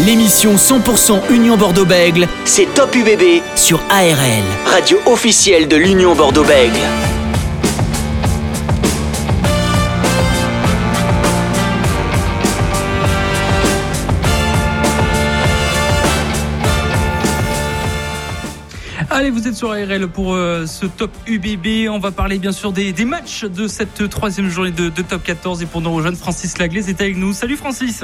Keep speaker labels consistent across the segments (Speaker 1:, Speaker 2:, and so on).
Speaker 1: L'émission 100% Union Bordeaux-Bègle, c'est Top UBB sur ARL, radio officielle de l'Union Bordeaux-Bègle.
Speaker 2: Allez, vous êtes sur ARL pour euh, ce top UBB. On va parler bien sûr des, matchs de cette troisième journée de, de, top 14 et pour nos jeunes, Francis Laglaise est avec nous. Salut Francis.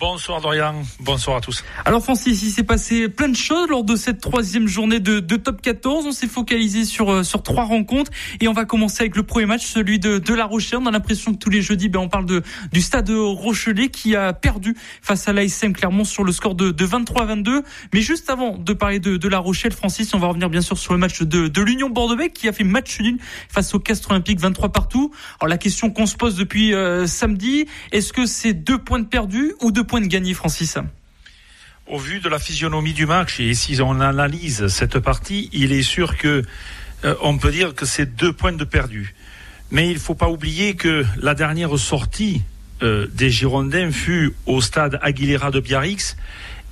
Speaker 3: Bonsoir Dorian, bonsoir à tous.
Speaker 2: Alors Francis, il s'est passé plein de choses lors de cette troisième journée de, de Top 14. On s'est focalisé sur euh, sur trois rencontres et on va commencer avec le premier match, celui de, de La Rochelle. On a l'impression que tous les jeudis, ben, on parle de du Stade Rochelet qui a perdu face à l'ASM Clermont sur le score de, de 23-22. Mais juste avant de parler de, de La Rochelle, Francis, on va revenir bien sûr sur le match de, de l'Union bordeaux qui a fait match nul face au Castres Olympique 23 partout. Alors la question qu'on se pose depuis euh, samedi, est-ce que c'est deux points de perdus ou deux de Francis
Speaker 3: Au vu de la physionomie du match, et si on analyse cette partie, il est sûr que euh, on peut dire que c'est deux points de perdu. Mais il ne faut pas oublier que la dernière sortie euh, des Girondins fut au stade Aguilera de Biarritz.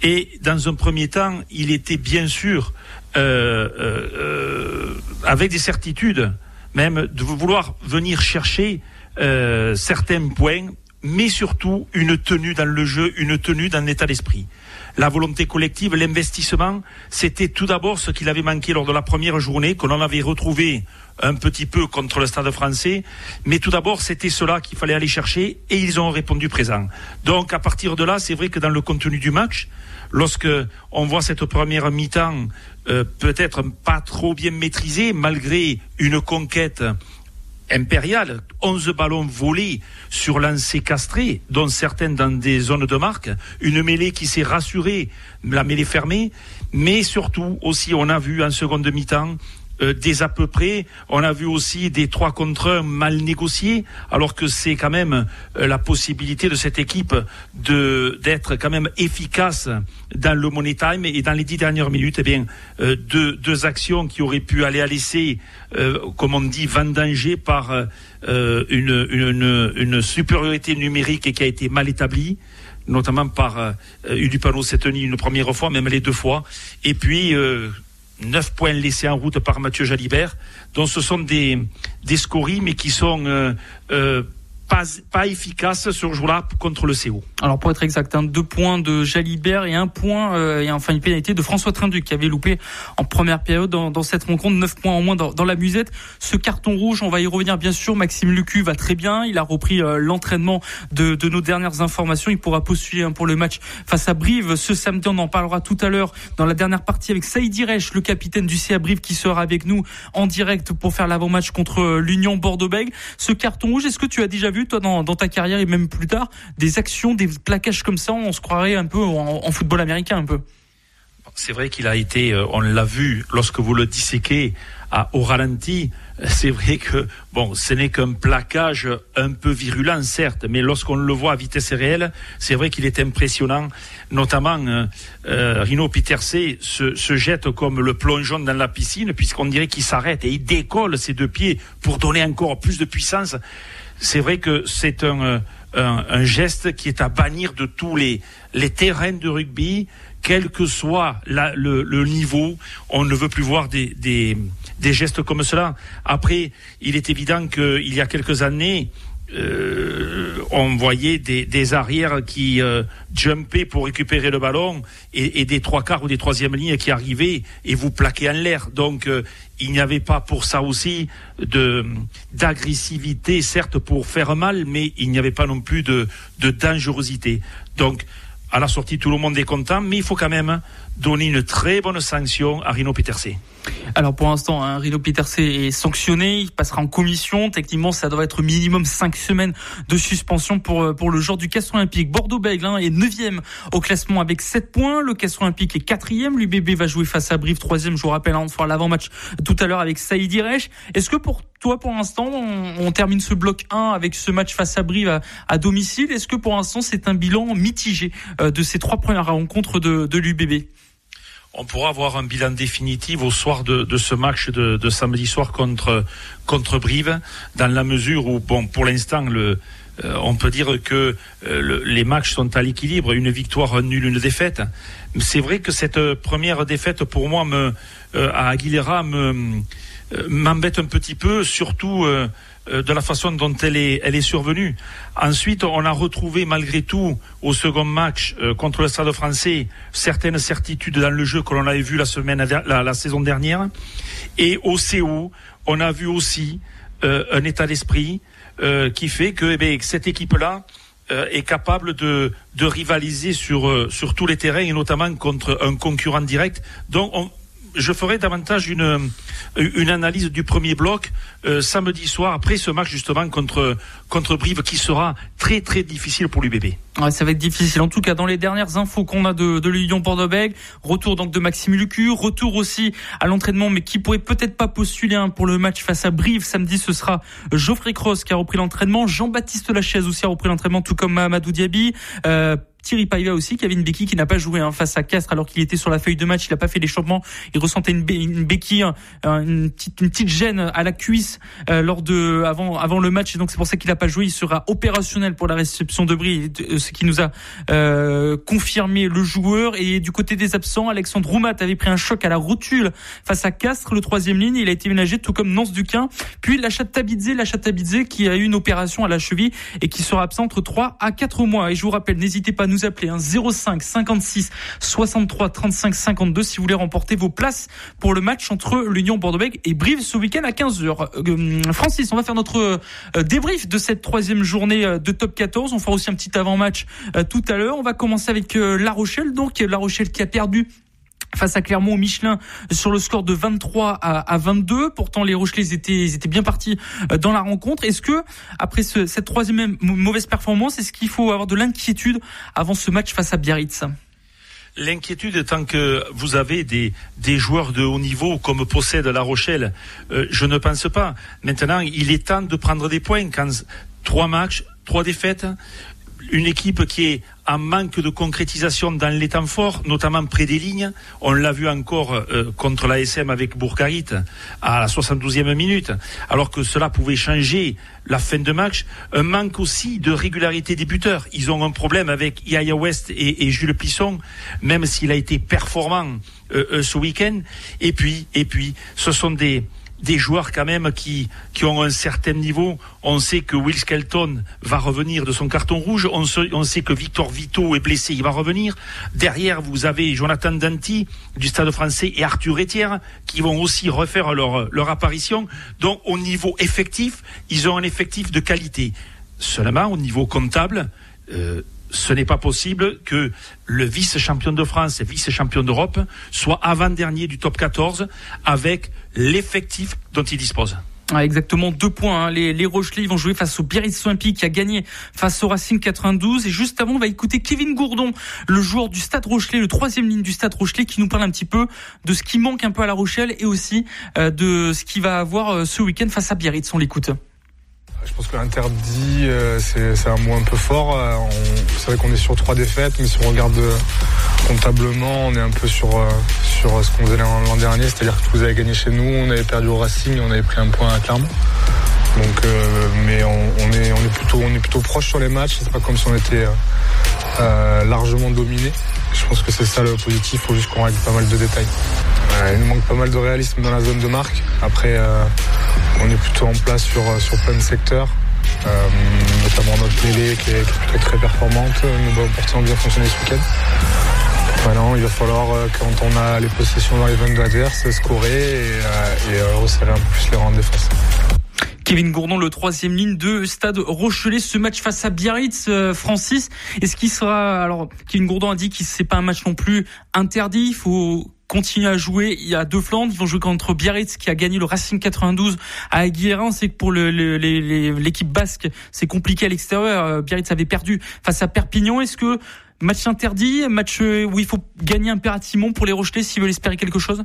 Speaker 3: Et dans un premier temps, il était bien sûr euh, avec des certitudes, même de vouloir venir chercher certains points mais surtout une tenue dans le jeu, une tenue dans l'état d'esprit. La volonté collective, l'investissement, c'était tout d'abord ce qu'il avait manqué lors de la première journée, que l'on avait retrouvé un petit peu contre le Stade français, mais tout d'abord c'était cela qu'il fallait aller chercher et ils ont répondu présent. Donc à partir de là, c'est vrai que dans le contenu du match, lorsque on voit cette première mi-temps euh, peut-être pas trop bien maîtrisée malgré une conquête impériale, 11 ballons volés sur lancer castré, dont certains dans des zones de marque, une mêlée qui s'est rassurée, la mêlée fermée, mais surtout aussi on a vu en seconde mi-temps euh, des à peu près. On a vu aussi des trois contre un mal négociés, alors que c'est quand même euh, la possibilité de cette équipe de d'être quand même efficace dans le money time et dans les dix dernières minutes. Eh bien, euh, deux, deux actions qui auraient pu aller à l'essai, comme on dit, vendangées par une, une, une, supériorité numérique et qui a été mal établie notamment par euh, Udupano Seteni une première fois, même les deux fois. Et puis, 9 points laissés en route par Mathieu Jalibert. Donc ce sont des, des scories, mais qui sont euh, euh, pas, pas efficace ce jour-là contre le CO.
Speaker 2: Alors pour être exact, hein, deux points de Jalibert et un point euh, et enfin une pénalité de François Trinduc qui avait loupé en première période dans, dans cette rencontre, neuf points en moins dans, dans, la musette. Ce carton rouge, on va y revenir bien sûr. Maxime Lucu va très bien, il a repris euh, l'entraînement de, de, nos dernières informations. Il pourra poursuivre hein, pour le match face à Brive ce samedi. On en parlera tout à l'heure dans la dernière partie avec Saïd Iresh, le capitaine du CA Brive qui sera avec nous en direct pour faire l'avant-match contre euh, l'Union Bordeaux-Bègles. Ce carton rouge, est-ce que tu as déjà vu toi, dans, ta carrière et même plus tard, des actions, des plaquages comme ça On se croirait un peu en, football américain, un peu.
Speaker 3: C'est vrai qu'il a été, euh, on l'a vu lorsque vous le disséquez au ralenti. C'est vrai que bon, ce n'est qu'un plaquage un peu virulent, certes, mais lorsqu'on le voit à vitesse réelle, c'est vrai qu'il est impressionnant. Notamment, euh, euh Rino Peterse se, se, jette comme le plongeon dans la piscine, puisqu'on dirait qu'il s'arrête et il décolle ses deux pieds pour donner encore plus de puissance c'est vrai que c'est un, un, geste qui est à bannir de tous les, terrains de rugby, quel que soit le, niveau. On ne veut plus voir des, des, des gestes comme cela. Après, il est évident qu'il y a quelques années, euh, on voyait des, des arrières qui euh, jumpaient pour récupérer le ballon et, et, des trois quarts ou des troisièmes lignes qui arrivaient et vous plaquaient en l'air. Donc euh, il n'y avait pas pour ça aussi de d'agressivité, certes pour faire mal, mais il n'y avait pas non plus de, de dangerosité. Donc à la sortie, tout le monde est content, mais il faut quand même donner une très bonne sanction à Rino Peterse.
Speaker 2: Alors pour l'instant, hein, Rino Peterse est sanctionné, il passera en commission. Techniquement, ça doit être minimum 5 semaines de suspension pour euh, pour le joueur du Castre Olympique. Bordeaux-Bègles hein, est 9 au classement avec 7 points. Le Castre Olympique est 4 L'UBB va jouer face à Brive 3 Je vous rappelle, hein, l'avant-match tout à l'heure avec Saïd Iresh. Est-ce que pour toi, pour l'instant, on, termine ce bloc 1 avec ce match face à Brive à, domicile? Est-ce que pour l'instant, c'est un bilan mitigé euh, de ces trois premières rencontres de, de l'UBB
Speaker 3: on pourra avoir un bilan définitif au soir de, ce match de, samedi soir contre contre Brive, dans la mesure où, bon, pour l'instant, le on peut dire que les matchs sont à l'équilibre, une victoire nulle, une défaite. C'est vrai que cette première défaite pour moi me, à Aguilera me m'embête un petit peu, surtout euh, de la façon dont elle est, elle est survenue. Ensuite, on a retrouvé malgré tout au second match euh, contre le Stade français certaines certitudes dans le jeu que l'on avait vu la semaine, la, saison dernière. Et au CO, on a vu aussi euh, un état d'esprit qui fait que eh cette équipe-là est capable de, de rivaliser sur, sur tous les terrains et notamment contre un concurrent direct. Donc, on, je ferai davantage une, analyse du premier bloc euh, samedi soir après ce match justement contre contre Brive qui sera très très difficile pour l'UBB.
Speaker 2: Ouais, ça va être difficile. En tout cas, dans les dernières infos qu'on a de, de l'Union Bordeaux-Bègles, retour donc de Maxime retour aussi à l'entraînement, mais qui pourrait peut-être pas postuler hein, pour le match face à Brive samedi. Ce sera Geoffrey Cross qui a repris l'entraînement, Jean-Baptiste Lachaise aussi a repris l'entraînement, tout comme Mamadou Diaby. Euh, Thierry Paiva aussi, Kevin Becky qui n'a pas joué hein, face à Castres alors qu'il était sur la feuille de match, il n'a pas fait l'échauffement, il ressentait une, béquille, une petite, une petite gêne à la cuisse euh, lors de avant avant le match et donc c'est pour ça qu'il n'a pas joué. Il sera opérationnel pour la réception de Brie, euh, ce qui nous a euh, confirmé le joueur. Et du côté des absents, Alexandre Roumat avait pris un choc à la rotule face à Castres, le troisième ligne. Il a été ménagé tout comme Nance Duquin. Puis Lachat Tabidze, Lachat Tabidze qui a eu une opération à la cheville et qui sera absent entre 3 à 4 mois. Et je vous rappelle, n'hésitez pas à nous appeler hein, 05 56 63 35 52 si vous voulez remporter vos places pour le match entre l'Union Bordeaux-Bègles et Brive ce week-end à 15h. Euh, Francis, on va faire notre euh, débrief de cette troisième journée euh, de top 14. On fera aussi un petit avant-match tout à l'heure. On va commencer avec La Rochelle, donc La Rochelle qui a perdu face à Clermont Michelin sur le score de 23 à, 22. Pourtant, les Rochelais étaient, étaient bien partis dans la rencontre. Est-ce que, après cette troisième mauvaise performance, est-ce qu'il faut avoir de l'inquiétude avant ce match face à Biarritz?
Speaker 3: L'inquiétude étant que vous avez des, des joueurs de haut niveau comme possède La Rochelle, euh, je ne pense pas. Maintenant, il est temps de prendre des points. Quand trois matchs, trois défaites, une équipe qui est en manque de concrétisation dans les temps forts, notamment près des lignes. On l'a vu encore euh, contre l'ASM avec Bourgarit à la 72e minute, alors que cela pouvait changer la fin de match. Un manque aussi de régularité des buteurs. Ils ont un problème avec Yaya West et, Jules Plisson, même s'il a été performant euh, euh, ce week-end. Et puis, et puis, ce sont des des joueurs quand même qui, qui ont un certain niveau. On sait que Will Skelton va revenir de son carton rouge. On, sait que Victor Vito est blessé, il va revenir. Derrière, vous avez Jonathan Danti du Stade français et Arthur Etière qui vont aussi refaire leur, leur apparition. Donc au niveau effectif, ils ont un effectif de qualité. Seulement au niveau comptable, euh, ce n'est pas possible que le vice-champion de France et vice-champion d'Europe soit avant-dernier du top 14 avec l'effectif dont il dispose.
Speaker 2: Ah, exactement deux points. Hein. Les, les Rochelais vont jouer face au Biarritz Olympique qui a gagné face au Racing 92. Et juste avant, on va écouter Kevin Gourdon, le joueur du Stade Rochelet, le troisième ligne du Stade Rochelet, qui nous parle un petit peu de ce qui manque un peu à La Rochelle et aussi euh, de ce qu'il va avoir euh, ce week-end face à Biarritz. On l'écoute.
Speaker 4: Je pense que l'interdit, euh, c'est un mot un peu fort. Euh, c'est vrai qu'on est sur trois défaites, mais si on regarde euh, comptablement, on est un peu sur, sur ce qu'on faisait l'an dernier. C'est-à-dire que vous avez gagné chez nous, on avait perdu au Racing, on avait pris un point à Clermont. Donc, mais on, est, plutôt, on est plutôt proche sur les matchs. C'est pas comme si on était largement dominé. Je pense que c'est ça le positif. Il faut juste qu'on règle pas mal de détails. il nous manque pas mal de réalisme dans la zone de marque. Après, on est plutôt en place sur, euh, sur plein de secteurs. Euh, notamment notre mêlée qui est, très très performante. Nos balles portées ont bien fonctionné ce week-end. Maintenant, il va falloir, euh, quand on a les possessions dans les zones adverses, scorer et, et resserrer un peu plus les rangs de défense.
Speaker 2: Kevin Gourdon, le troisième ligne de Stade Rochelet, ce match face à Biarritz, Francis. Est-ce qu'il sera, alors, Kevin Gourdon a dit que c'est pas un match non plus interdit, il faut continuent à jouer. Il y a deux Flandres. Ils vont jouer contre Biarritz qui a gagné le Racing 92 à Aguilera. On sait que pour l'équipe basque, c'est compliqué à l'extérieur. Euh, Biarritz avait perdu face à Perpignan. Est-ce que match interdit, match euh, où il faut gagner impérativement pour les rejeter s'ils veulent espérer quelque chose?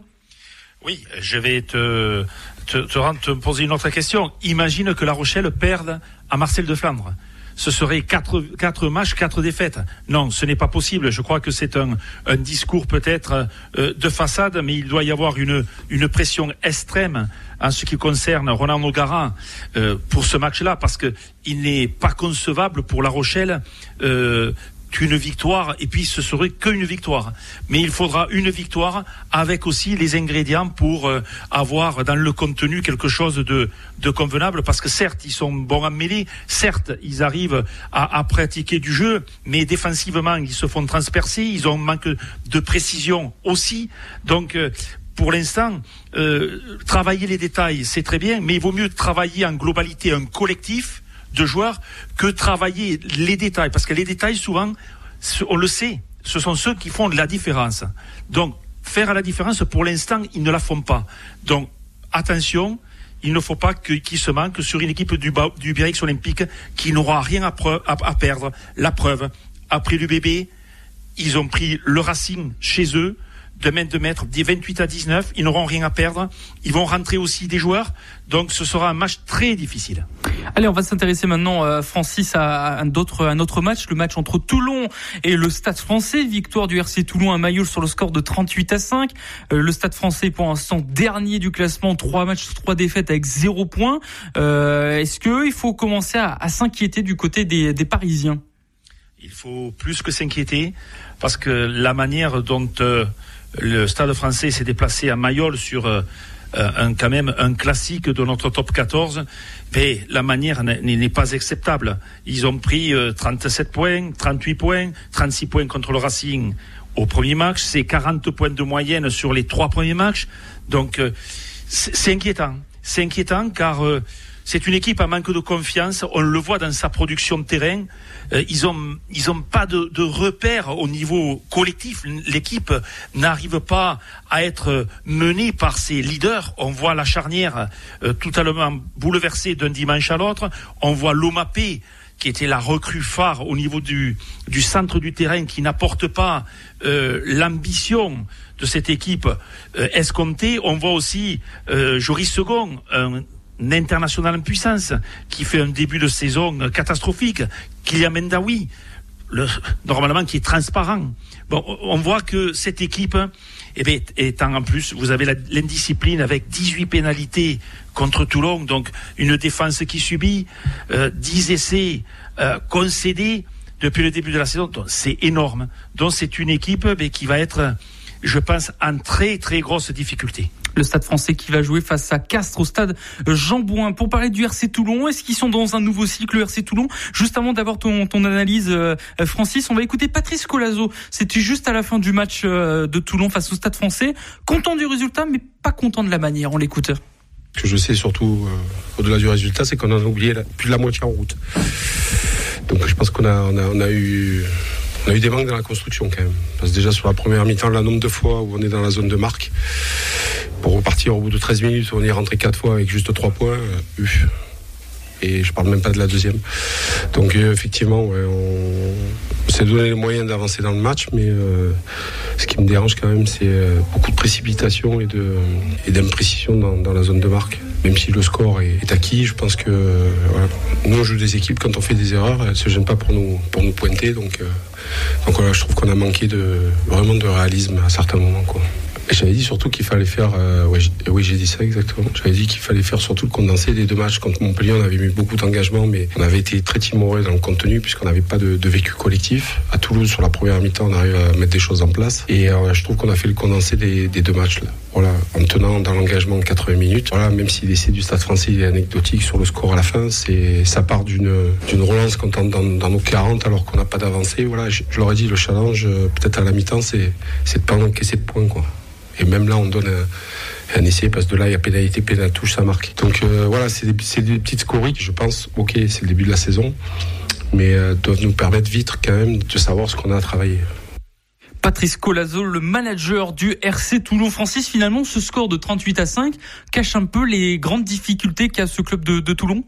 Speaker 3: Oui, je vais te, te, te, te poser une autre question. Imagine que La Rochelle perde à Marcel de Flandre ce serait quatre, quatre matchs, quatre défaites. Non, ce n'est pas possible. Je crois que c'est un, un discours peut-être euh, de façade, mais il doit y avoir une, une pression extrême en ce qui concerne Roland Nogara euh, pour ce match-là, parce que il n'est pas concevable pour La Rochelle euh, qu'une victoire, et puis ce serait qu'une victoire. Mais il faudra une victoire avec aussi les ingrédients pour euh, avoir dans le contenu quelque chose de, convenable, parce que certes, ils sont bons à mêler, certes, ils arrivent à, à pratiquer du jeu, mais défensivement, ils se font transpercer, ils ont un manque de précision aussi. Donc, euh, pour l'instant, euh, travailler les détails, c'est très bien, mais il vaut mieux travailler en globalité un collectif de joueurs que travailler les détails. Parce que les détails, souvent, on le sait, ce sont ceux qui font la différence. Donc, faire la différence, pour l'instant, ils ne la font pas. Donc, attention, il ne faut pas qu'ils se manquent sur une équipe du, du Biarritz Olympique qui n'aura rien à, perdre. La preuve, après le bébé, ils ont pris le Racing chez eux de mètres de mètres, des 28 à 19. Ils n'auront rien à perdre. Ils vont rentrer aussi des joueurs. Donc ce sera un match très difficile.
Speaker 2: Allez, on va s'intéresser maintenant, euh, Francis, à un autre, match, le match entre Toulon et le Stade français. Victoire du RC Toulon à Mayol sur le score de 38 à 5. Euh, le Stade français, pour l'instant, dernier du classement, trois matchs, trois défaites avec zéro point. Euh, Est-ce qu'il faut commencer à, s'inquiéter du côté des, Parisiens?
Speaker 3: Il faut plus que s'inquiéter parce que la manière dont le Stade français s'est déplacé à Mayol sur un, quand même un classique de notre top 14, mais la manière n'est pas acceptable. Ils ont pris euh, 37 points, 38 points, 36 points contre le Racing au premier match, c'est 40 points de moyenne sur les trois premiers matchs. Donc euh, c'est inquiétant. C'est inquiétant car euh, c'est une équipe à manque de confiance. On le voit dans sa production de terrain. Euh, ils ont ils ont pas de, de repères au niveau collectif. L'équipe n'arrive pas à être menée par ses leaders. On voit la charnière euh, totalement bouleversée d'un dimanche à l'autre. On voit Lomapé qui était la recrue phare au niveau du, du centre du terrain, qui n'apporte pas euh, l'ambition de cette équipe euh, escomptée. On voit aussi euh, Joris Second, international en puissance, qui fait un début de saison catastrophique. Kylian Mendawi, le, normalement qui est transparent. Bon, on voit que cette équipe, eh bien, étant en plus, vous avez l'indiscipline avec 18 pénalités contre Toulon, donc une défense qui subit, euh, 10 essais euh, concédés depuis le début de la saison, c'est énorme. Donc c'est une équipe mais qui va être, je pense, en très très grosse difficulté
Speaker 2: le stade français qui va jouer face à Castres au stade Jean Bouin. Pour parler du RC Toulon, est-ce qu'ils sont dans un nouveau cycle, le RC Toulon? Juste avant d'avoir ton, analyse, euh, Francis, on va écouter Patrice Colazo. C'était juste à la fin du match euh, de Toulon face au stade français. Content du résultat, mais pas content de la manière. On l'écoute.
Speaker 5: Ce que je sais surtout, euh, au-delà du résultat, c'est qu'on a oublié plus de la moitié en route. Donc je pense qu'on a, on a, on a eu on a eu des manques dans la construction quand même. Parce que déjà sur la première mi-temps, le nombre de fois où on est dans la zone de marque, pour repartir au bout de 13 minutes, on est rentré 4 fois avec juste 3 points. Euh, et je parle même pas de la deuxième. Donc euh, effectivement, on, s'est donné les moyens d'avancer dans le match, mais euh, ce qui me dérange quand même, c'est beaucoup de précipitation et d'imprécision dans, la zone de marque. Même si le score est, acquis, je pense que nous on joue des équipes quand on fait des erreurs, elles se gênent pas pour nous pour nous pointer. Donc donc voilà, je trouve qu'on a manqué de vraiment de réalisme à certains moments quoi. J'avais dit surtout qu'il fallait faire. Euh, oui, j'ai dit ça exactement. J'avais dit qu'il fallait faire surtout le condensé des deux matchs. Contre Montpellier, on avait mis beaucoup d'engagement, mais on avait été très timoré dans le contenu puisqu'on n'avait pas de, vécu collectif. À Toulouse, sur la première mi-temps, on arrive à mettre des choses en place. Et euh, je trouve qu'on a fait le condensé des, deux matchs. En tenant dans l'engagement 80 minutes. Voilà, même si l'essai du Stade Français est anecdotique sur le score à la fin, c'est ça part d'une relance quand on dans, dans nos 40 alors qu'on n'a pas d'avancée. Voilà, je, leur ai dit le challenge peut-être à la mi-temps, c'est c'est de pas encaisser de points quoi. Et même là, on donne un, essai parce que de là, il y a pénalité, pénalité, touche, ça marque. Donc euh, voilà, c'est des, petites scories je pense, ok, c'est le début de la saison, mais euh, doivent nous permettre vite quand même de savoir ce qu'on a à travailler.
Speaker 2: Patrice Colazo, le manager du RC Toulon. Francis, finalement, ce score de 38 à 5 cache un peu les grandes difficultés qu'a ce club de Toulon?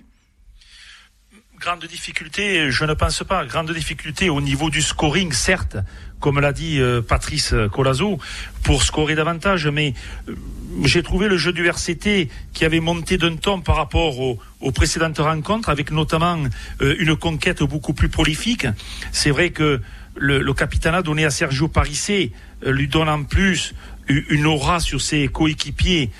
Speaker 3: Grande difficulté, je ne pense pas. Grande difficulté au niveau du scoring, certes, comme l'a dit euh, Patrice Colazo, pour scorer davantage, mais euh, j'ai trouvé le jeu du RCT qui avait monté d'un ton par rapport aux, précédentes rencontres, avec notamment euh, une conquête beaucoup plus prolifique. C'est vrai que le, le capitaine a donné à Sergio Parissé lui donne en plus une aura sur ses coéquipiers.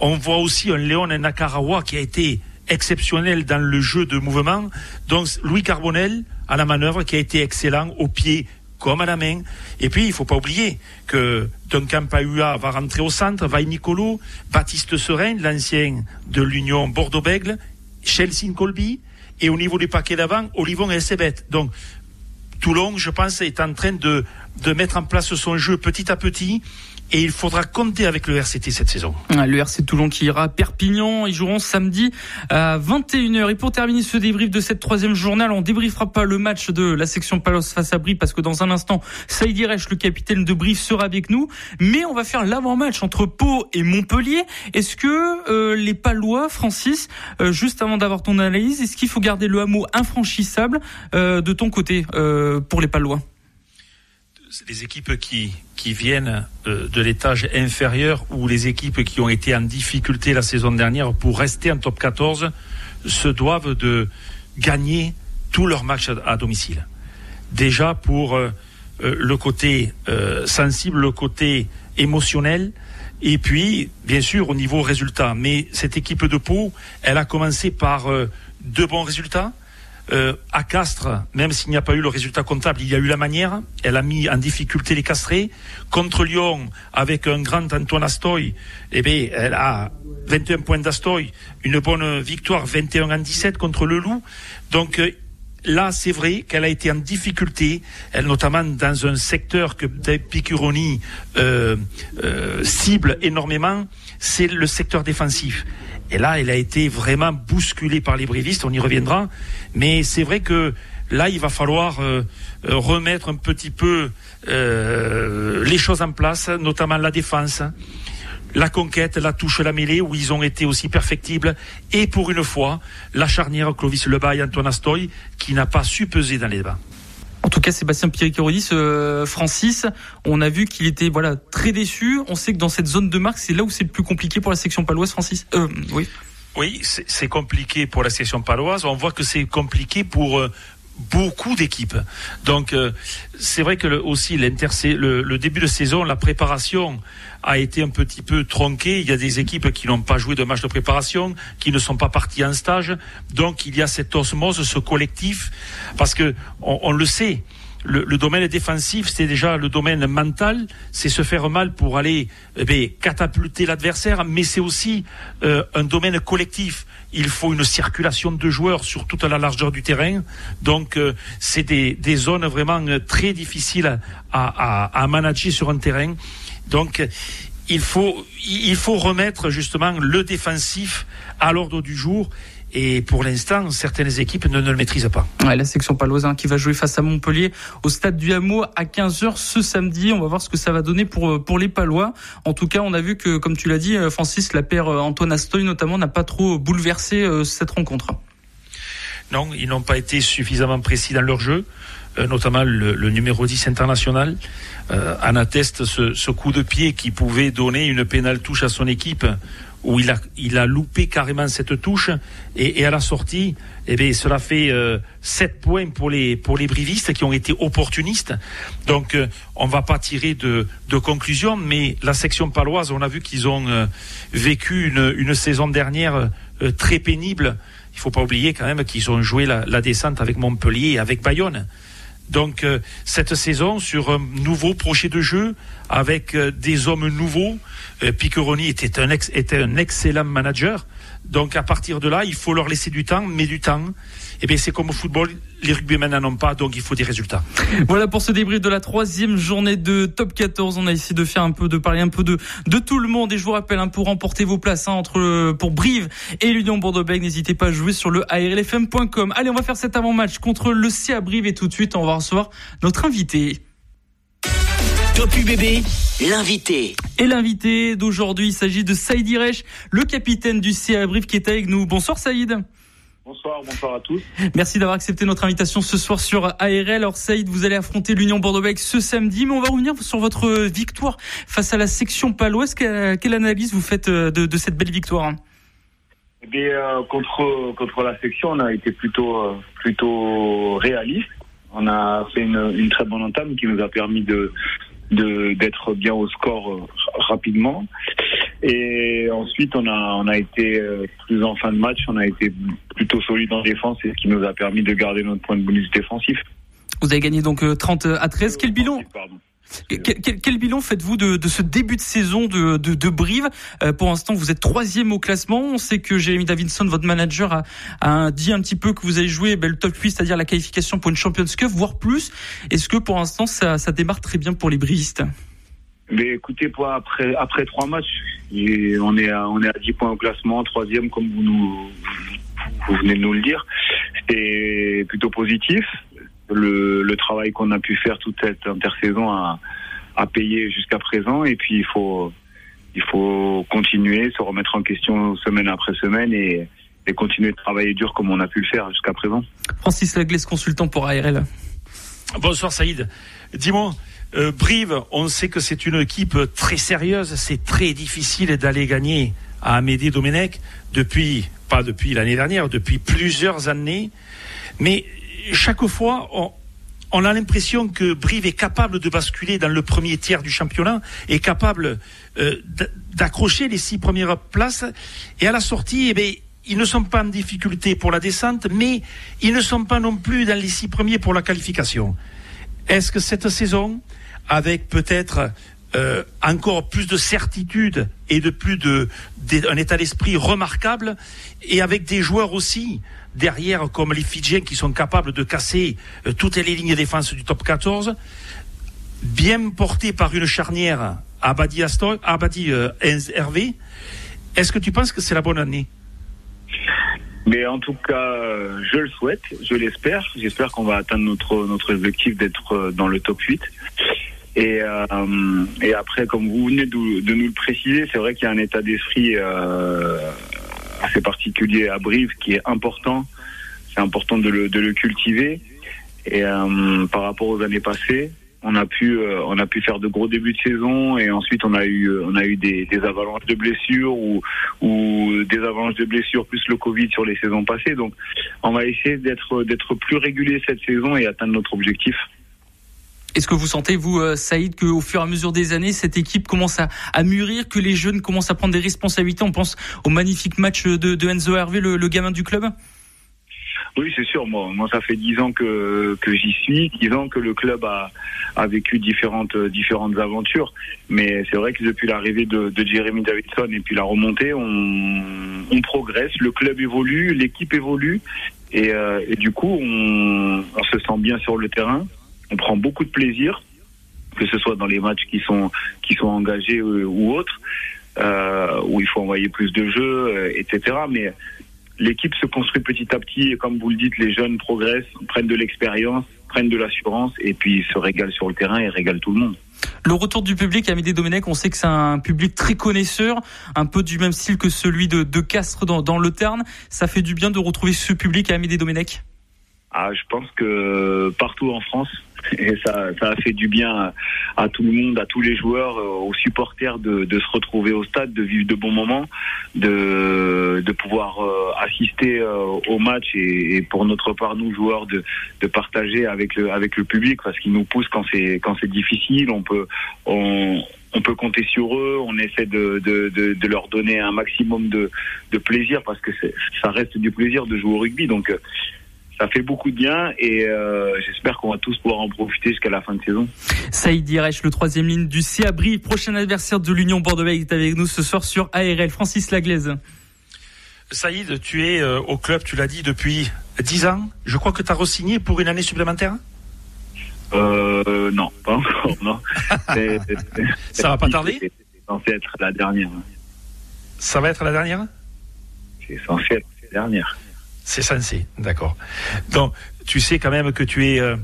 Speaker 3: on voit aussi un Léon Nakarawa qui a été exceptionnel dans le jeu de mouvement. Donc Louis Carbonel à la manœuvre qui a été excellent au pied comme à la main. Et puis, il faut pas oublier que Duncan Pahua va rentrer au centre, Vaille Nicolo, Baptiste Serein, l'ancien de l'Union Bordeaux-Bègle, Chelsea Colby, et au niveau du paquet d'avant, Olivon et Sebet. Donc, Toulon, je pense, est en train de, de mettre en place son jeu petit à petit et il faudra compter avec le RCT cette saison.
Speaker 2: Le RC Toulon qui ira à Perpignan, ils joueront samedi à 21h. Et pour terminer ce débrief de cette troisième journal, on débriefera pas le match de la section Palos face à Brive parce que dans un instant, Saïd Resch, le capitaine de Brive, sera avec nous. Mais on va faire l'avant-match entre Pau et Montpellier. Est-ce que euh, les Palois, Francis, euh, juste avant d'avoir ton analyse, est-ce qu'il faut garder le hameau infranchissable euh, de ton côté pour les Palois?
Speaker 3: Les équipes qui, viennent euh, de l'étage inférieur ou les équipes qui ont été en difficulté la saison dernière pour rester en top 14 se doivent de gagner tous leurs matchs à, domicile. Déjà pour euh, euh, le côté sensible, le côté émotionnel, et puis bien sûr au niveau résultat. Mais cette équipe de Pau, elle a commencé par deux bons résultats euh, à Castres, même s'il n'y a pas eu le résultat comptable, il y a eu la manière. Elle a mis en difficulté les castrés. Contre Lyon, avec un grand Antoine Astoy, eh bien, elle a 21 points d'Astoy, une bonne victoire, 21 en 17 contre le Loup. Donc, euh, là, c'est vrai qu'elle a été en difficulté, notamment dans un secteur que Picuroni euh, euh, cible énormément, c'est le secteur défensif. Et là, elle a été vraiment bousculée par les brévistes, on y reviendra. Mais c'est vrai que là, il va falloir euh, euh, remettre un petit peu euh, les choses en place, notamment la défense, la conquête, la touche, la mêlée, où ils ont été aussi perfectibles. Et pour une fois, la charnière Clovis Lebas et Antoine Astoy, qui n'a pas su peser dans les débats.
Speaker 2: En tout cas, Sébastien Pierre-Kérodis, euh, Francis, on a vu qu'il était voilà très déçu. On sait que dans cette zone de marque, c'est là où c'est le plus compliqué pour la section paloise, Francis. Euh, oui.
Speaker 3: Oui, c'est compliqué pour la section paloise. On voit que c'est compliqué pour euh, beaucoup d'équipes. Donc euh, c'est vrai que le, aussi le, le, début de saison, la préparation a été un petit peu tronquée. Il y a des équipes qui n'ont pas joué de match de préparation, qui ne sont pas parties en stage. Donc il y a cette osmose, ce collectif, parce que on, on le sait le, domaine défensif, c'est déjà le domaine mental, c'est se faire mal pour aller eh catapulter l'adversaire, mais c'est aussi euh, un domaine collectif. Il faut une circulation de joueurs sur toute la largeur du terrain, donc euh, c'est des, zones vraiment très difficiles à, à, manager sur un terrain. Donc il faut, il faut remettre justement le défensif à l'ordre du jour et pour l'instant, certaines équipes ne, le maîtrisent pas.
Speaker 2: la section paloise qui va jouer face à Montpellier au stade du Hameau à 15h ce samedi. On va voir ce que ça va donner pour, euh, pour les Palois. En tout cas, on a vu que, comme tu l'as dit, euh, Francis, la paire euh, Antoine Astoy notamment n'a pas trop bouleversé cette rencontre.
Speaker 3: Non, ils n'ont pas été suffisamment précis dans leur jeu, notamment le, numéro 10 international. en atteste ce, ce, coup de pied qui pouvait donner une pénale touche à son équipe où il a, il a loupé carrément cette touche et, à la sortie, eh bien, cela fait euh, 7 points pour les, pour les brivistes qui ont été opportunistes. Donc, euh, on va pas tirer de, de conclusion, mais la section paloise, on a vu qu'ils ont euh, vécu une, une saison dernière euh, très pénible. Il faut pas oublier quand même qu'ils ont joué la, la descente avec Montpellier et avec Bayonne. Donc cette saison sur un nouveau projet de jeu avec des hommes nouveaux, Piccheroni était un, excellent manager. Donc à partir de là, il faut leur laisser du temps, mais du temps, eh bien c'est comme au football, les rugbymen n'en ont pas, donc il faut des résultats.
Speaker 2: Voilà pour ce débrief de la troisième journée de Top 14. On a essayé de faire un peu, de parler un peu de, de tout le monde. Et je vous rappelle, hein, pour remporter vos places hein, entre pour Brive et l'Union Bordeaux-Bègles, n'hésitez pas à jouer sur le ARLFM.com. Allez, on va faire cet avant-match contre le CA Brive et tout de suite, on va recevoir notre invité.
Speaker 1: Top UBB, l'invité.
Speaker 2: Et l'invité d'aujourd'hui, il s'agit de Saïd Iresh, le capitaine du CA Brive qui est avec nous. Bonsoir Saïd.
Speaker 6: Bonsoir, bonsoir à tous.
Speaker 2: Merci d'avoir accepté notre invitation ce soir sur ARL. Alors Saïd, vous allez affronter l'Union Bordeaux-Bègles ce samedi, mais on va revenir sur votre victoire face à la section paloise. Quelle analyse vous faites euh, de, cette belle victoire
Speaker 6: eh bien, euh, contre contre la section, on a été plutôt euh, plutôt réaliste. On a fait une, une très bonne entame qui nous a permis de d'être bien au score rapidement. Et ensuite, on a, on a été euh, plus en fin de match, on a été plutôt solide en défense, et ce qui nous a permis de garder notre point de bonus défensif.
Speaker 2: Vous avez gagné donc 30 euh, à 13. Quel bilan? Quel, bilan faites-vous de, ce début de saison de, de, Brive euh, Pour l'instant, vous êtes troisième au classement. On sait que Jérémy Davidson, votre manager, a, dit un petit peu que vous avez joué ben, le top 8, c'est-à-dire la qualification pour une Champions Cup, voire plus. Est-ce que pour l'instant, ça, démarre très bien pour les Brivistes
Speaker 6: mais écoutez, pour après trois matchs, on est à, on est à 10 points au classement, troisième comme vous vous venez de nous le dire. C'est plutôt positif. Le, le travail qu'on a pu faire toute cette intersaison a, a payé jusqu'à présent et puis il faut il faut continuer, se remettre en question semaine après semaine et, et continuer de travailler dur comme on a pu le faire jusqu'à présent.
Speaker 2: Francis Laglaise, consultant pour ARL.
Speaker 3: Bonsoir Saïd. Dis-moi, euh, Brive, on sait que c'est une équipe très sérieuse. C'est très difficile d'aller gagner à Amédée Domenech depuis, pas depuis l'année dernière, depuis plusieurs années. Mais chaque fois, on, a l'impression que Brive est capable de basculer dans le premier tiers du championnat, est capable euh, d'accrocher les six premières places. Et à la sortie, eh bien, ils ne sont pas en difficulté pour la descente, mais ils ne sont pas non plus dans les six premiers pour la qualification. Est-ce que cette saison, avec peut-être euh, encore plus de certitude et de plus de, état d'esprit remarquable et avec des joueurs aussi derrière comme les Fidjiens qui sont capables de casser euh, toutes les lignes de défense du top 14 bien portés par une charnière Abadi Astor, Abadi euh, Hervé est-ce que tu penses que c'est la bonne année?
Speaker 6: Mais en tout cas, je le souhaite, je l'espère. J'espère qu'on va atteindre notre objectif d'être dans le top 8. Et, euh, après, comme vous venez de, nous le préciser, c'est vrai qu'il y a un état d'esprit euh, assez particulier à Brive qui est important. C'est important de le, de le cultiver. Et euh, par rapport aux années passées, on a pu euh, on a pu faire de gros débuts de saison et ensuite on a eu on a eu des, des avalanches de blessures ou ou des avalanches de blessures plus le Covid sur les saisons passées donc on va essayer d'être d'être plus régulier cette saison et atteindre notre objectif.
Speaker 2: Est-ce que vous sentez, vous, euh, Saïd, qu'au fur et à mesure des années, cette équipe commence à, mûrir, que les jeunes commencent à prendre des responsabilités? On pense au magnifique match de, Enzo Hervé, le, gamin du club?
Speaker 6: Oui, c'est sûr. Moi, moi, ça fait dix ans que, j'y suis, dix ans que le club a, vécu différentes aventures. Mais c'est vrai que depuis l'arrivée de, Jeremy Davidson et puis la remontée, on, progresse, le club évolue, l'équipe évolue, et, euh, du coup, on se sent bien sur le terrain on prend beaucoup de plaisir, que ce soit dans les matchs qui sont qui sont engagés euh, ou autres, euh, où il faut envoyer plus de jeux, euh, etc. Mais l'équipe se construit petit à petit et comme vous le dites, les jeunes progressent, prennent de l'expérience, prennent de l'assurance et puis se régalent sur le terrain et régalent tout le monde.
Speaker 2: Le retour du public à Amédée Domenech, on sait que c'est un public très connaisseur, un peu du même style que celui de, de Castres dans, dans le Terne. Ça fait du bien de retrouver ce public à Amédée Domenech?
Speaker 6: Ah, je pense que partout en France, et ça, ça a fait du bien à, tout le monde, à tous les joueurs, euh, aux supporters de, de, se retrouver au stade, de vivre de bons moments, de, de pouvoir euh, assister euh, au match et, et, pour notre part nous joueurs de, de partager avec le avec le public parce qu'ils nous poussent quand c'est quand c'est difficile. On peut on, on peut compter sur eux, on essaie de, de, de, de leur donner un maximum de, de plaisir parce que ça reste du plaisir de jouer au rugby. Donc ça fait beaucoup de bien et euh, j'espère qu'on va tous pouvoir en profiter jusqu'à la fin de saison.
Speaker 2: Saïd Direch, le troisième ligne du CABRI, prochain adversaire de l'Union bordeaux est avec nous ce soir sur ARL. Francis Laglaise.
Speaker 3: Saïd, tu es euh, au club, tu l'as dit, depuis 10 ans. Je crois que tu as re-signé pour une année supplémentaire?
Speaker 6: Euh, Non, pas encore, non.
Speaker 3: Ça va pas tarder?
Speaker 6: C'est censé être la dernière.
Speaker 3: Ça va être la dernière?
Speaker 6: C'est censé être la dernière.
Speaker 3: C'est censé, d'accord. Donc, tu sais quand même que tu es euh,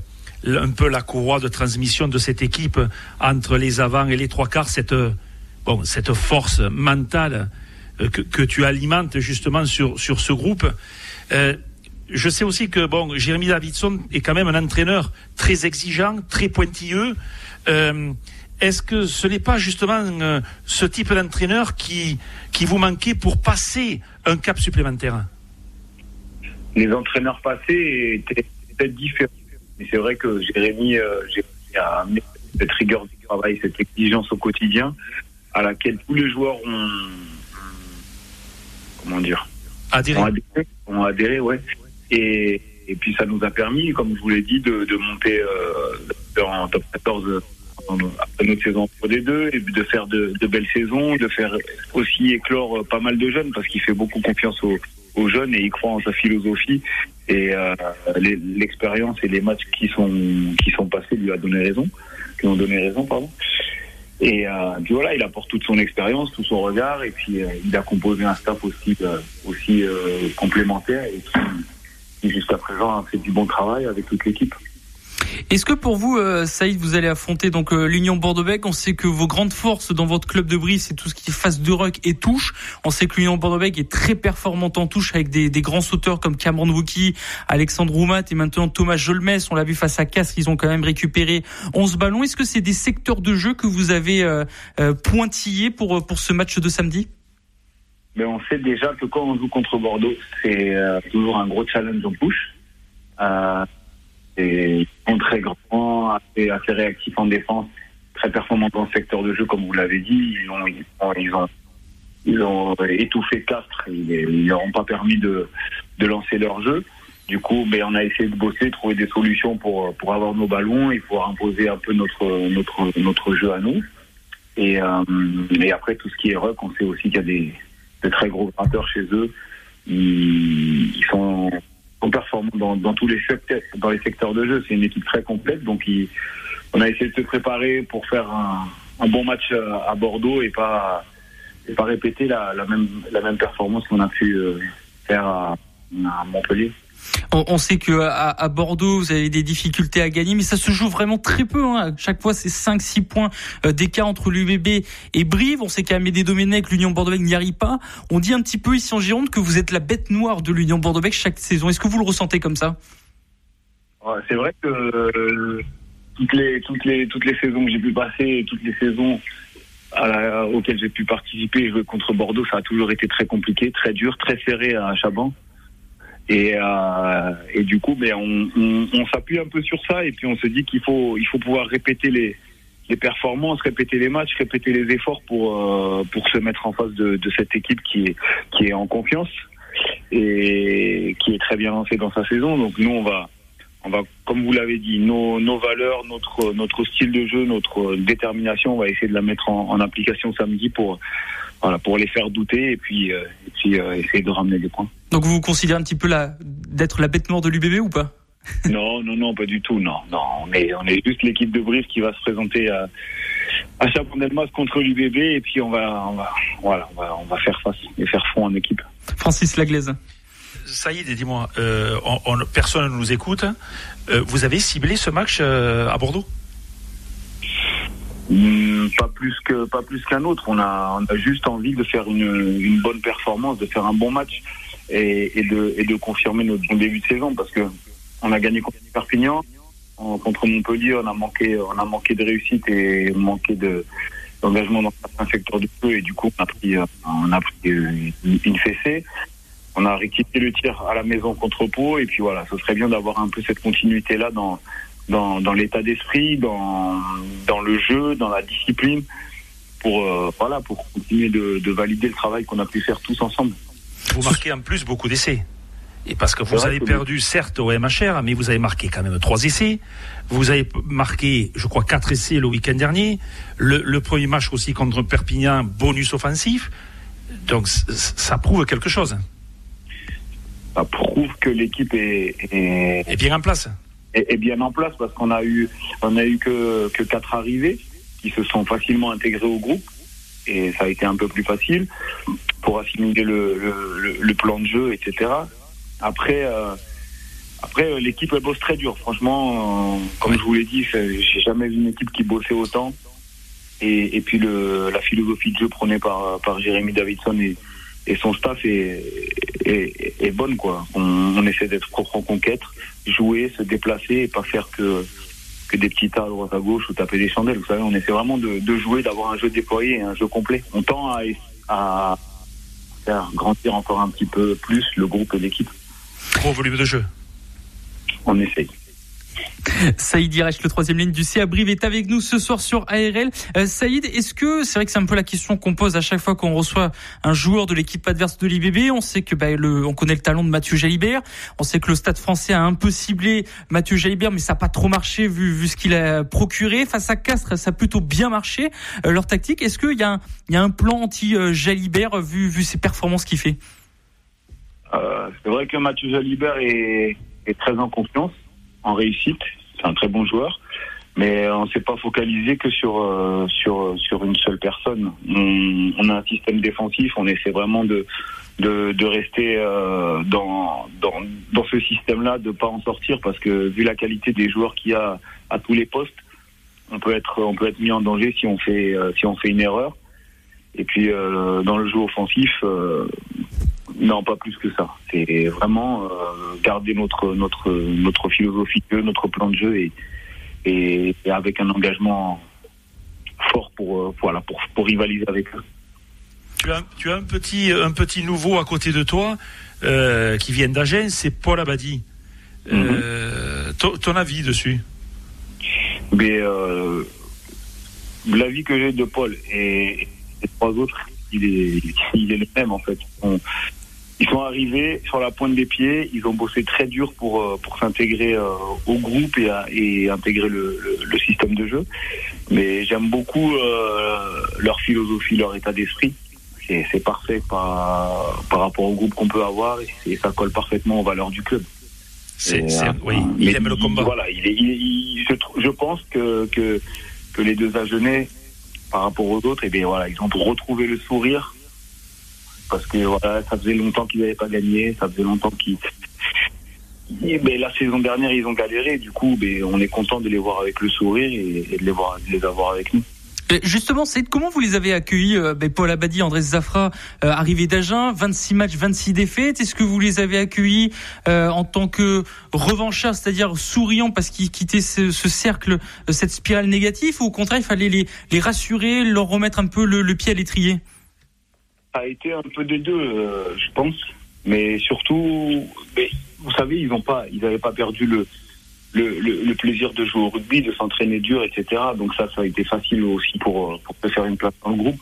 Speaker 3: un peu la courroie de transmission de cette équipe entre les avants et les trois quarts, cette, bon, cette force mentale euh, que, que, tu alimentes justement sur, sur ce groupe. Euh, je sais aussi que bon, Jérémy Davidson est quand même un entraîneur très exigeant, très pointilleux. Euh, est-ce que ce n'est pas justement euh, ce type d'entraîneur qui, qui vous manquait pour passer un cap supplémentaire?
Speaker 6: Les entraîneurs passés étaient peut-être différents. Mais c'est vrai que Jérémy, euh, a amené cette rigueur du travail, cette exigence au quotidien, à laquelle tous les joueurs ont, comment dire,
Speaker 3: adhéré.
Speaker 6: Ont adhéré, ouais. Et, et, puis ça nous a permis, comme je vous l'ai dit, de, de monter euh, en top 14 après notre saison pour des deux et de faire de, de, belles saisons, de faire aussi éclore pas mal de jeunes parce qu'il fait beaucoup confiance aux, aux, jeunes et il croit en sa philosophie et euh, l'expérience et les matchs qui sont qui sont passés lui a donné raison, qui ont donné raison pardon. Et euh, puis voilà, il apporte toute son expérience, tout son regard et puis euh, il a composé un staff aussi euh, aussi euh, complémentaire et qui, qui jusqu'à présent a fait du bon travail avec toute l'équipe.
Speaker 2: Est-ce que pour vous, euh, Saïd, vous allez affronter donc euh, l'Union Bordeaux-Bègles On sait que vos grandes forces dans votre club de brise, c'est tout ce qui est face de rock et touche. On sait que l'Union Bordeaux-Bègles est très performante en touche avec des, des grands sauteurs comme Cameron Wookie, Alexandre Roumat et maintenant Thomas Jolmes. On l'a vu face à Castres, ils ont quand même récupéré 11 ballons. Est-ce que c'est des secteurs de jeu que vous avez euh, pointillés pour, pour ce match de samedi?
Speaker 6: Mais on sait déjà que quand on joue contre Bordeaux, c'est euh, toujours un gros challenge en touche. Euh, sont très grands, assez, assez réactifs en défense, très performants dans le secteur de jeu, comme vous l'avez dit. Ils ont, ils ont, ils ont, ils ont étouffé Castres. Ils leur ont pas permis de, de lancer leur jeu. Du coup, mais on a essayé de bosser, trouver des solutions pour, avoir nos ballons et pouvoir imposer un peu notre, jeu à nous. Euh, et après, tout ce qui est ruck, on sait aussi qu'il y a des, de très gros gratteurs chez eux. Ils sont performants dans, dans, tous les secteurs, dans les secteurs de jeu. C'est une équipe très complète, donc on a essayé de se préparer pour faire un, bon match à Bordeaux et pas et pas répéter la, la même la même performance qu'on a pu faire à, à Montpellier.
Speaker 2: On, sait que à, Bordeaux, vous avez des difficultés à gagner, mais ça se joue vraiment très peu. Hein. Chaque fois, c'est 5-6 points d'écart entre l'UBB et Brive. On sait qu'à Médé Domenech, l'Union Bordeaux n'y arrive pas. On dit un petit peu ici en Gironde que vous êtes la bête noire de l'Union Bordeaux chaque saison. Est-ce que vous le ressentez comme ça?
Speaker 6: C'est vrai que euh, toutes les toutes les toutes les saisons que j'ai pu passer, toutes les saisons auxquelles j'ai pu participer contre Bordeaux, ça a toujours été très compliqué, très dur, très serré à Chaban. Et, euh, du coup, ben, on, on, on s'appuie un peu sur ça et puis on se dit qu'il faut, il faut pouvoir répéter les, les performances, répéter les matchs, répéter les efforts pour, euh, pour se mettre en face de, de, cette équipe qui est, qui est en confiance et qui est très bien lancée dans sa saison. Donc nous, on va, on va, comme vous l'avez dit, nos, nos valeurs, notre, notre style de jeu, notre détermination, on va essayer de la mettre en, en application samedi pour, voilà, pour les faire douter et puis, euh, et puis euh, essayer de ramener des points.
Speaker 2: Donc vous vous considérez un petit peu d'être la bête noire de l'UBB ou pas?
Speaker 6: Non, non, non, pas du tout. Non, non, on est, on est juste l'équipe de Brive qui va se présenter à, à Chapondelmas contre l'UBB et puis on va, on va, voilà, on va, on va faire face et faire front en équipe.
Speaker 2: Francis Laglaise.
Speaker 3: Saïd, dis-moi, euh, on, on, personne ne nous écoute. Euh, vous avez ciblé ce match euh, à Bordeaux?
Speaker 6: Mmh, pas plus que pas plus qu'un autre. On a, juste envie de faire une, bonne performance, de faire un bon match et, de, confirmer notre bon début de saison parce que on a gagné contre Perpignan, contre Montpellier, on a manqué on a manqué de réussite et manqué de d'engagement dans certains secteurs du jeu et du coup on a pris une fessée. On a rectifié le tir à la maison contre Pau et puis voilà, ce serait bien d'avoir un peu cette continuité là dans dans, dans l'état d'esprit, dans, dans le jeu, dans la discipline, pour, euh, voilà, pour continuer de, de valider le travail qu'on a pu faire tous ensemble.
Speaker 3: Vous marquez en plus beaucoup d'essais. Et parce que vous avez perdu, certes, au MHR, mais vous avez marqué quand même trois essais. Vous avez marqué, je crois, quatre essais le week-end dernier. Le, le, premier match aussi contre Perpignan, bonus offensif. Donc, ça prouve quelque chose.
Speaker 6: Ça prouve que l'équipe est, est...
Speaker 3: est bien en place
Speaker 6: est, bien en place parce qu'on a eu on a eu que, que quatre arrivées qui se sont facilement intégrés au groupe et ça a été un peu plus facile pour assimiler le, le, plan de jeu, etc. Après, euh, après l'équipe elle bosse très dur. Franchement, euh, comme je vous l'ai dit, j'ai jamais vu une équipe qui bossait autant. Et, et puis le, la philosophie de jeu prônée par, par Jérémy Davidson et son staff est, est, bonne quoi. On, on essaie d'être propre en conquête, jouer, se déplacer et pas faire que que des petits tas à droite à gauche ou taper des chandelles. Vous savez, on essaie vraiment de, de jouer, d'avoir un jeu déployé, et un jeu complet. On tend à, à faire grandir encore un petit peu plus le groupe et l'équipe.
Speaker 3: Gros volume de jeu.
Speaker 6: On essaye.
Speaker 2: Saïd Iresh, le troisième ligne du CA Brive, est avec nous ce soir sur ARL. Euh, Saïd, est-ce que, c'est vrai que c'est un peu la question qu'on pose à chaque fois qu'on reçoit un joueur de l'équipe adverse de l'IBB. On sait que bah, on connaît le talent de Mathieu Jalibert. On sait que le Stade français a un peu ciblé Mathieu Jalibert, mais ça n'a pas trop marché vu, ce qu'il a procuré. Face à Castres, ça a plutôt bien marché, euh, leur tactique. Est-ce qu'il y, a un, il y a un plan anti-Jalibert vu, vu ses performances qu'il fait?
Speaker 6: Euh, C'est vrai que Mathieu Jalibert est très en confiance en réussite. C'est un très bon joueur. Mais on ne s'est pas focalisé que sur, euh, sur, sur une seule personne. On, a un système défensif, on essaie vraiment de, de, de rester euh, dans, dans, dans ce système-là, de ne pas en sortir, parce que vu la qualité des joueurs qu'il y a à tous les postes, on peut être, on peut être mis en danger si on fait, euh, si on fait une erreur. Et puis dans le jeu offensif, non, pas plus que ça. C'est vraiment euh, garder notre notre notre philosophie de jeu, notre plan de jeu et, et, et avec un engagement fort pour euh, voilà pour, pour rivaliser avec eux.
Speaker 3: Tu as, tu as un petit un petit nouveau à côté de toi euh, qui vient d'Agen, c'est Paul Abadi.
Speaker 6: Mhm.
Speaker 3: Ton, ton avis dessus?
Speaker 6: Mais l'avis que j'ai de Paul et les trois autres, il est il est le même en fait. On- ils sont arrivés sur la pointe des pieds, ils ont bossé très dur pour euh, pour s'intégrer euh, au groupe et, à- et intégrer le, le, le système de jeu. Mais j'aime beaucoup euh, leur philosophie, leur état d'esprit. C'est parfait par par rapport au groupe qu'on peut avoir et, ça colle parfaitement aux valeurs du club. Et, euh,
Speaker 3: oui,
Speaker 6: mais
Speaker 3: il aime le combat.
Speaker 6: Voilà, il est, il est- il- je, pense que, que, que les deux Agenais, par rapport aux autres, eh bien, voilà, ils ont retrouvé le sourire. Parce que voilà, ça faisait longtemps qu'ils n'avaient pas gagné, ça faisait longtemps qu'ils. Ben, la saison dernière, ils ont galéré. Du coup, ben, on est content de les voir avec le sourire et, de, les voir, les avoir avec nous.
Speaker 2: Justement, c'est comment vous les avez accueillis, euh, ben, Paul Abadi, André Zafra, euh, arrivé d'Agen, 26 matchs, 26 défaites. Est-ce que vous les avez accueillis euh, en tant que revanchards, c'est-à-dire souriants parce qu'ils quittaient ce, ce cercle, cette spirale négative, ou au contraire, il fallait les, rassurer, leur remettre un peu le, pied à l'étrier?
Speaker 6: A été un peu des deux, euh, je pense. Mais surtout, vous savez, ils n'ont pas, ils n'avaient pas perdu le, plaisir de jouer au rugby, de s'entraîner dur, etc. Donc ça, ça a été facile aussi pour, euh, pour faire une place dans le groupe.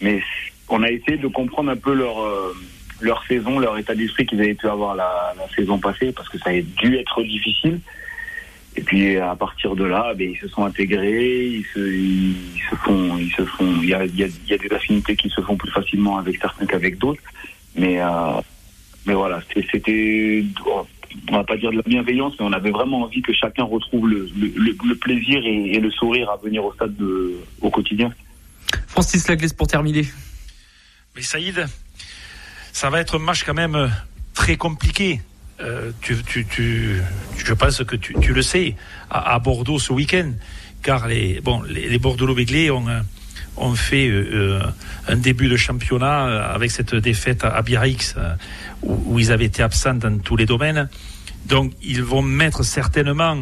Speaker 6: Mais on a essayé de comprendre un peu leur, euh, saison, leur état d'esprit qu'ils avaient pu avoir la saison passée, parce que ça a dû être difficile. Et puis à partir de là, ben, ils se sont intégrés, ils se, ils, se font, ils se font, il y a, il y, a, il y a des affinités qui se font plus facilement avec certains qu'avec d'autres. Mais, euh, mais voilà, c'était- on va pas dire de la bienveillance, mais on avait vraiment envie que chacun retrouve le, le, le- le plaisir et, et le sourire à venir au stade de, au quotidien.
Speaker 2: Francis Laglaise pour terminer.
Speaker 3: Mais Saïd, ça va être un match quand même euh, très compliqué. Euh, tu, tu, tu, je pense que tu, le sais, à, à Bordeaux ce week-end, car les, bon, les, les Bordeaux-Béglés ont, euh, ont fait euh, euh, un début de championnat avec cette défaite à, à Biarritz, où, où ils avaient été absents dans tous les domaines. Donc, ils vont mettre certainement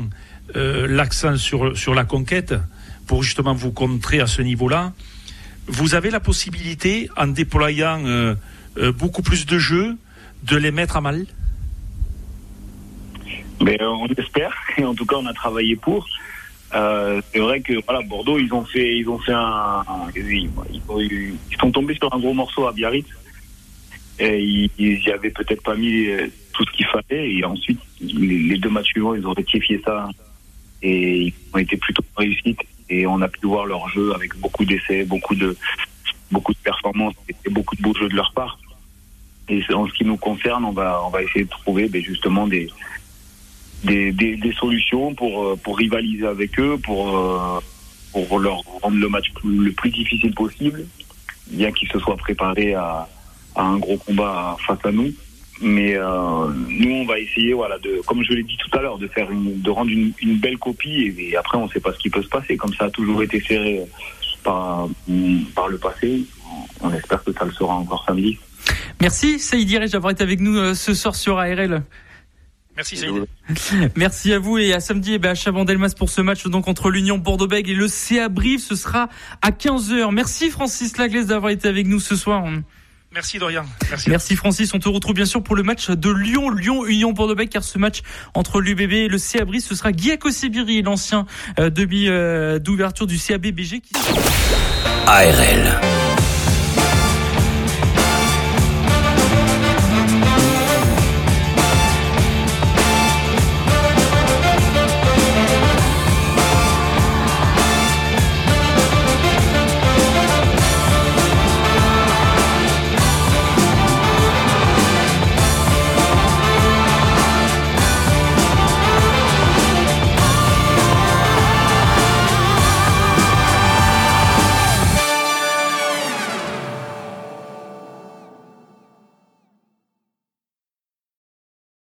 Speaker 3: euh, l'accent sur, sur la conquête pour justement vous contrer à ce niveau-là. Vous avez la possibilité, en déployant beaucoup plus de jeux, de les mettre à mal
Speaker 6: Mais euh, on espère, et en tout cas on a travaillé pour. Euh, c'est vrai que voilà, Bordeaux, ils ont fait, ils ont fait un, un- ils, ils ils sont tombés sur un gros morceau à Biarritz. Et ils, ils y avaient peut-être pas mis euh, tout ce qu'il fallait. Et ensuite, les, les deux matchs suivants, ils ont rectifié ça et ils ont été plutôt réussites. Et on a pu voir leur jeu avec beaucoup d'essais, beaucoup de, beaucoup de performances et beaucoup de beaux jeux de leur part. Et en ce qui nous concerne, on va, on va essayer de trouver ben, justement des, des, des, des solutions pour, euh, pour rivaliser avec eux, pour, euh, pour leur rendre le match le plus difficile possible, bien qu'ils se soient préparés à, à un gros combat face à nous. Mais euh, nous, on va essayer, voilà, de, comme je l'ai dit tout à l'heure, de faire une, de rendre une, une belle copie. Et, après, on ne sait pas ce qui peut se passer. Comme ça a toujours été serré par, par le passé, on espère que ça le sera encore samedi.
Speaker 2: Merci Saïd Dirège d'avoir été avec nous ce soir sur ARL.
Speaker 3: Merci Saïd.
Speaker 2: Merci à vous et à samedi eh ben, à Chabandelmas pour ce match donc entre l'Union Bordeaux-Bègles et le CA Brive. Ce sera à 15h. Merci Francis Laglaise d'avoir été avec nous ce soir.
Speaker 3: Merci Dorian.
Speaker 2: Merci. Merci. Francis. On te retrouve bien sûr pour le match de Lyon, Lyon Union Bordeaux-Bègles, car ce match entre l'UBB et le CA Brive, ce sera Guy Sibiri, l'ancien euh, demi euh, d'ouverture du CABBG. Qui...
Speaker 1: ARL.